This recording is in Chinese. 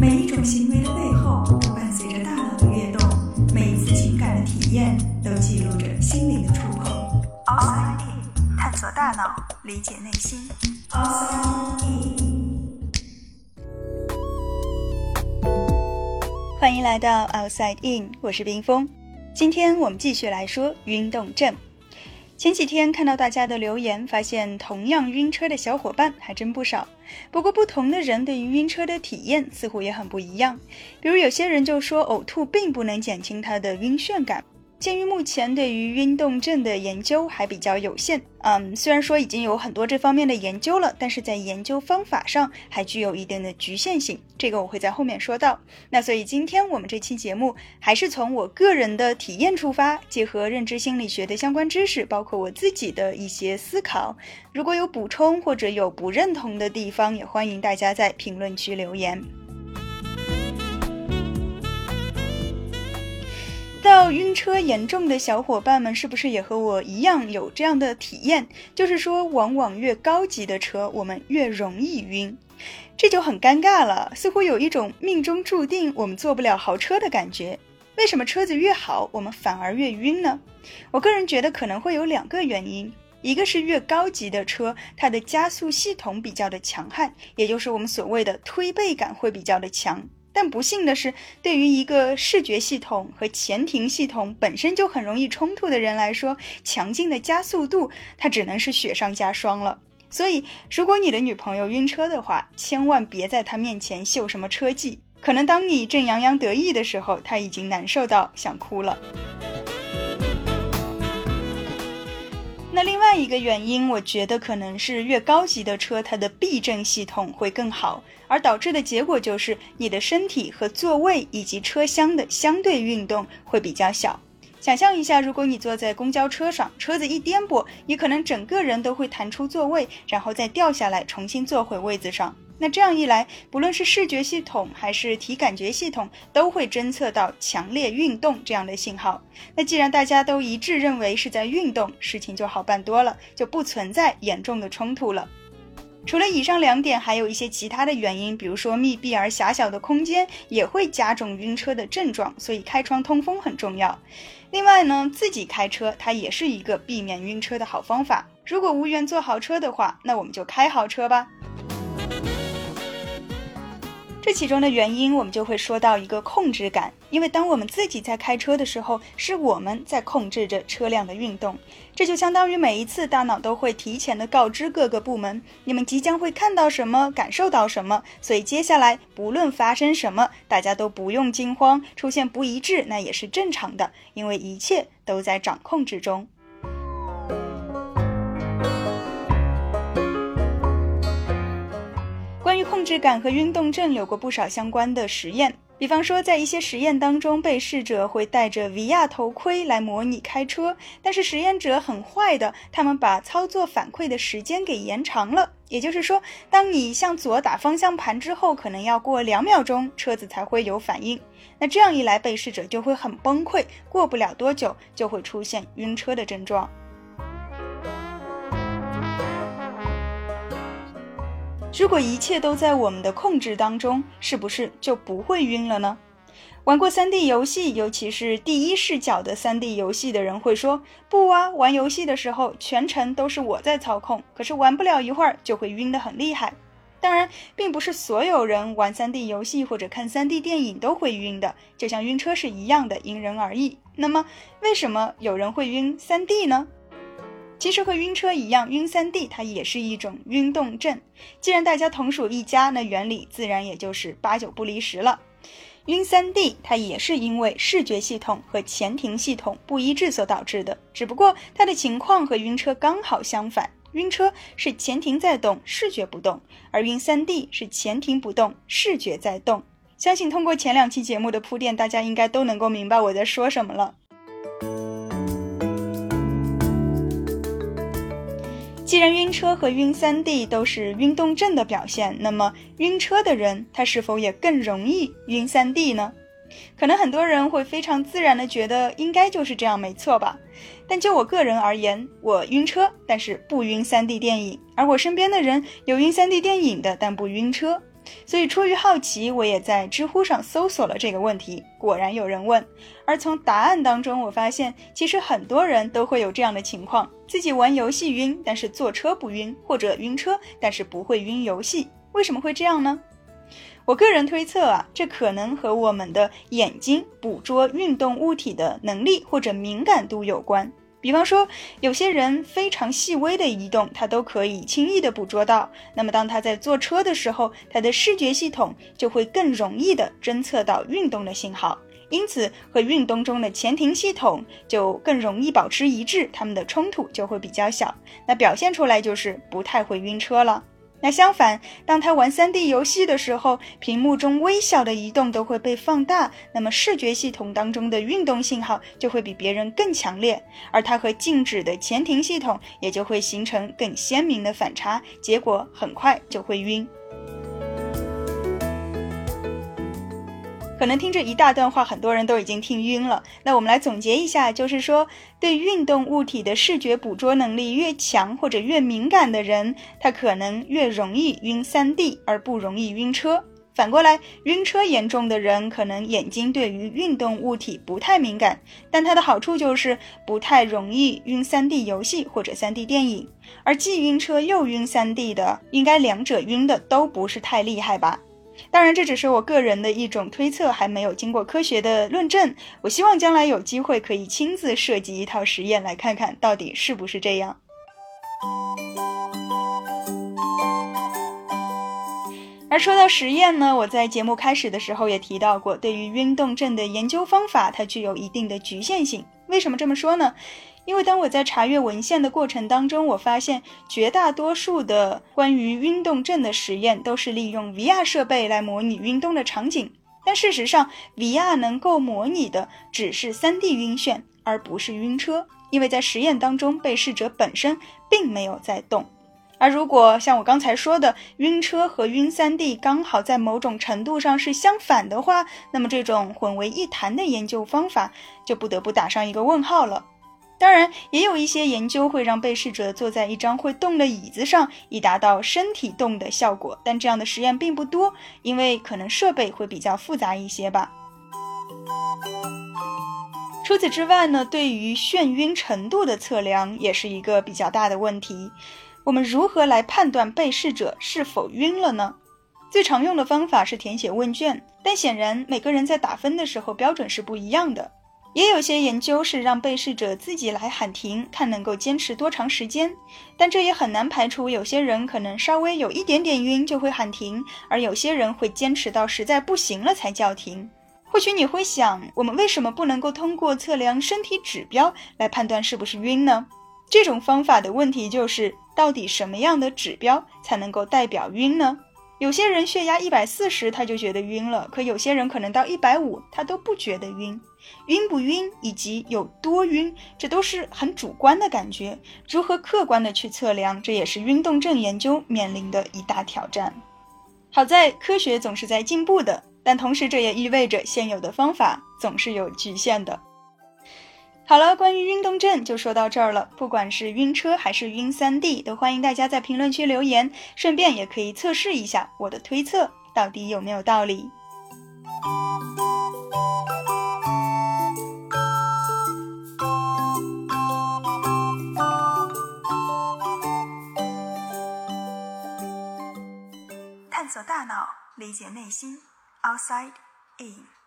每一种行为的背后都伴随着大脑的跃动，每一次情感的体验都记录着心灵的触碰。Outside In，探索大脑，理解内心。Outside In，欢迎来到 Outside In，我是冰峰。今天我们继续来说运动症。前几天看到大家的留言，发现同样晕车的小伙伴还真不少。不过，不同的人对于晕车的体验似乎也很不一样。比如，有些人就说呕吐并不能减轻他的晕眩感。鉴于目前对于运动症的研究还比较有限，嗯，虽然说已经有很多这方面的研究了，但是在研究方法上还具有一定的局限性。这个我会在后面说到。那所以今天我们这期节目还是从我个人的体验出发，结合认知心理学的相关知识，包括我自己的一些思考。如果有补充或者有不认同的地方，也欢迎大家在评论区留言。到晕车严重的小伙伴们，是不是也和我一样有这样的体验？就是说，往往越高级的车，我们越容易晕，这就很尴尬了，似乎有一种命中注定我们坐不了豪车的感觉。为什么车子越好，我们反而越晕呢？我个人觉得可能会有两个原因，一个是越高级的车，它的加速系统比较的强悍，也就是我们所谓的推背感会比较的强。但不幸的是，对于一个视觉系统和前庭系统本身就很容易冲突的人来说，强劲的加速度它只能是雪上加霜了。所以，如果你的女朋友晕车的话，千万别在她面前秀什么车技，可能当你正洋洋得意的时候，她已经难受到想哭了。那另外一个原因，我觉得可能是越高级的车，它的避震系统会更好，而导致的结果就是你的身体和座位以及车厢的相对运动会比较小。想象一下，如果你坐在公交车上，车子一颠簸，你可能整个人都会弹出座位，然后再掉下来，重新坐回位子上。那这样一来，不论是视觉系统还是体感觉系统，都会侦测到强烈运动这样的信号。那既然大家都一致认为是在运动，事情就好办多了，就不存在严重的冲突了。除了以上两点，还有一些其他的原因，比如说密闭而狭小的空间也会加重晕车的症状，所以开窗通风很重要。另外呢，自己开车它也是一个避免晕车的好方法。如果无缘坐豪车的话，那我们就开豪车吧。这其中的原因，我们就会说到一个控制感，因为当我们自己在开车的时候，是我们在控制着车辆的运动，这就相当于每一次大脑都会提前的告知各个部门，你们即将会看到什么，感受到什么，所以接下来不论发生什么，大家都不用惊慌，出现不一致那也是正常的，因为一切都在掌控之中。控制感和运动症有过不少相关的实验，比方说，在一些实验当中，被试者会戴着 VR 头盔来模拟开车，但是实验者很坏的，他们把操作反馈的时间给延长了。也就是说，当你向左打方向盘之后，可能要过两秒钟，车子才会有反应。那这样一来，被试者就会很崩溃，过不了多久就会出现晕车的症状。如果一切都在我们的控制当中，是不是就不会晕了呢？玩过 3D 游戏，尤其是第一视角的 3D 游戏的人会说：“不啊，玩游戏的时候全程都是我在操控，可是玩不了一会儿就会晕得很厉害。”当然，并不是所有人玩 3D 游戏或者看 3D 电影都会晕的，就像晕车是一样的，因人而异。那么，为什么有人会晕 3D 呢？其实和晕车一样，晕三 D 它也是一种晕动症。既然大家同属一家，那原理自然也就是八九不离十了。晕三 D 它也是因为视觉系统和前庭系统不一致所导致的，只不过它的情况和晕车刚好相反。晕车是前庭在动，视觉不动；而晕三 D 是前庭不动，视觉在动。相信通过前两期节目的铺垫，大家应该都能够明白我在说什么了。既然晕车和晕三 D 都是晕动症的表现，那么晕车的人他是否也更容易晕三 D 呢？可能很多人会非常自然的觉得应该就是这样，没错吧？但就我个人而言，我晕车，但是不晕三 D 电影；而我身边的人有晕三 D 电影的，但不晕车。所以出于好奇，我也在知乎上搜索了这个问题，果然有人问。而从答案当中，我发现其实很多人都会有这样的情况：自己玩游戏晕，但是坐车不晕；或者晕车，但是不会晕游戏。为什么会这样呢？我个人推测啊，这可能和我们的眼睛捕捉运动物体的能力或者敏感度有关。比方说，有些人非常细微的移动，他都可以轻易的捕捉到。那么，当他在坐车的时候，他的视觉系统就会更容易的侦测到运动的信号，因此和运动中的前庭系统就更容易保持一致，他们的冲突就会比较小。那表现出来就是不太会晕车了。那相反，当他玩 3D 游戏的时候，屏幕中微小的移动都会被放大，那么视觉系统当中的运动信号就会比别人更强烈，而他和静止的前庭系统也就会形成更鲜明的反差，结果很快就会晕。可能听这一大段话，很多人都已经听晕了。那我们来总结一下，就是说，对运动物体的视觉捕捉能力越强或者越敏感的人，他可能越容易晕 3D，而不容易晕车。反过来，晕车严重的人，可能眼睛对于运动物体不太敏感，但它的好处就是不太容易晕 3D 游戏或者 3D 电影。而既晕车又晕 3D 的，应该两者晕的都不是太厉害吧？当然，这只是我个人的一种推测，还没有经过科学的论证。我希望将来有机会可以亲自设计一套实验，来看看到底是不是这样。而说到实验呢，我在节目开始的时候也提到过，对于晕动症的研究方法，它具有一定的局限性。为什么这么说呢？因为当我在查阅文献的过程当中，我发现绝大多数的关于晕动症的实验都是利用 VR 设备来模拟晕动的场景。但事实上，VR 能够模拟的只是 3D 晕眩，而不是晕车。因为在实验当中，被试者本身并没有在动。而如果像我刚才说的，晕车和晕 3D 刚好在某种程度上是相反的话，那么这种混为一谈的研究方法就不得不打上一个问号了。当然，也有一些研究会让被试者坐在一张会动的椅子上，以达到身体动的效果。但这样的实验并不多，因为可能设备会比较复杂一些吧。除此之外呢，对于眩晕程度的测量也是一个比较大的问题。我们如何来判断被试者是否晕了呢？最常用的方法是填写问卷，但显然每个人在打分的时候标准是不一样的。也有些研究是让被试者自己来喊停，看能够坚持多长时间，但这也很难排除有些人可能稍微有一点点晕就会喊停，而有些人会坚持到实在不行了才叫停。或许你会想，我们为什么不能够通过测量身体指标来判断是不是晕呢？这种方法的问题就是，到底什么样的指标才能够代表晕呢？有些人血压一百四十他就觉得晕了，可有些人可能到一百五他都不觉得晕。晕不晕以及有多晕，这都是很主观的感觉。如何客观的去测量，这也是晕动症研究面临的一大挑战。好在科学总是在进步的，但同时这也意味着现有的方法总是有局限的。好了，关于晕动症就说到这儿了。不管是晕车还是晕三 D，都欢迎大家在评论区留言，顺便也可以测试一下我的推测到底有没有道理。探索大脑，理解内心。Outside in。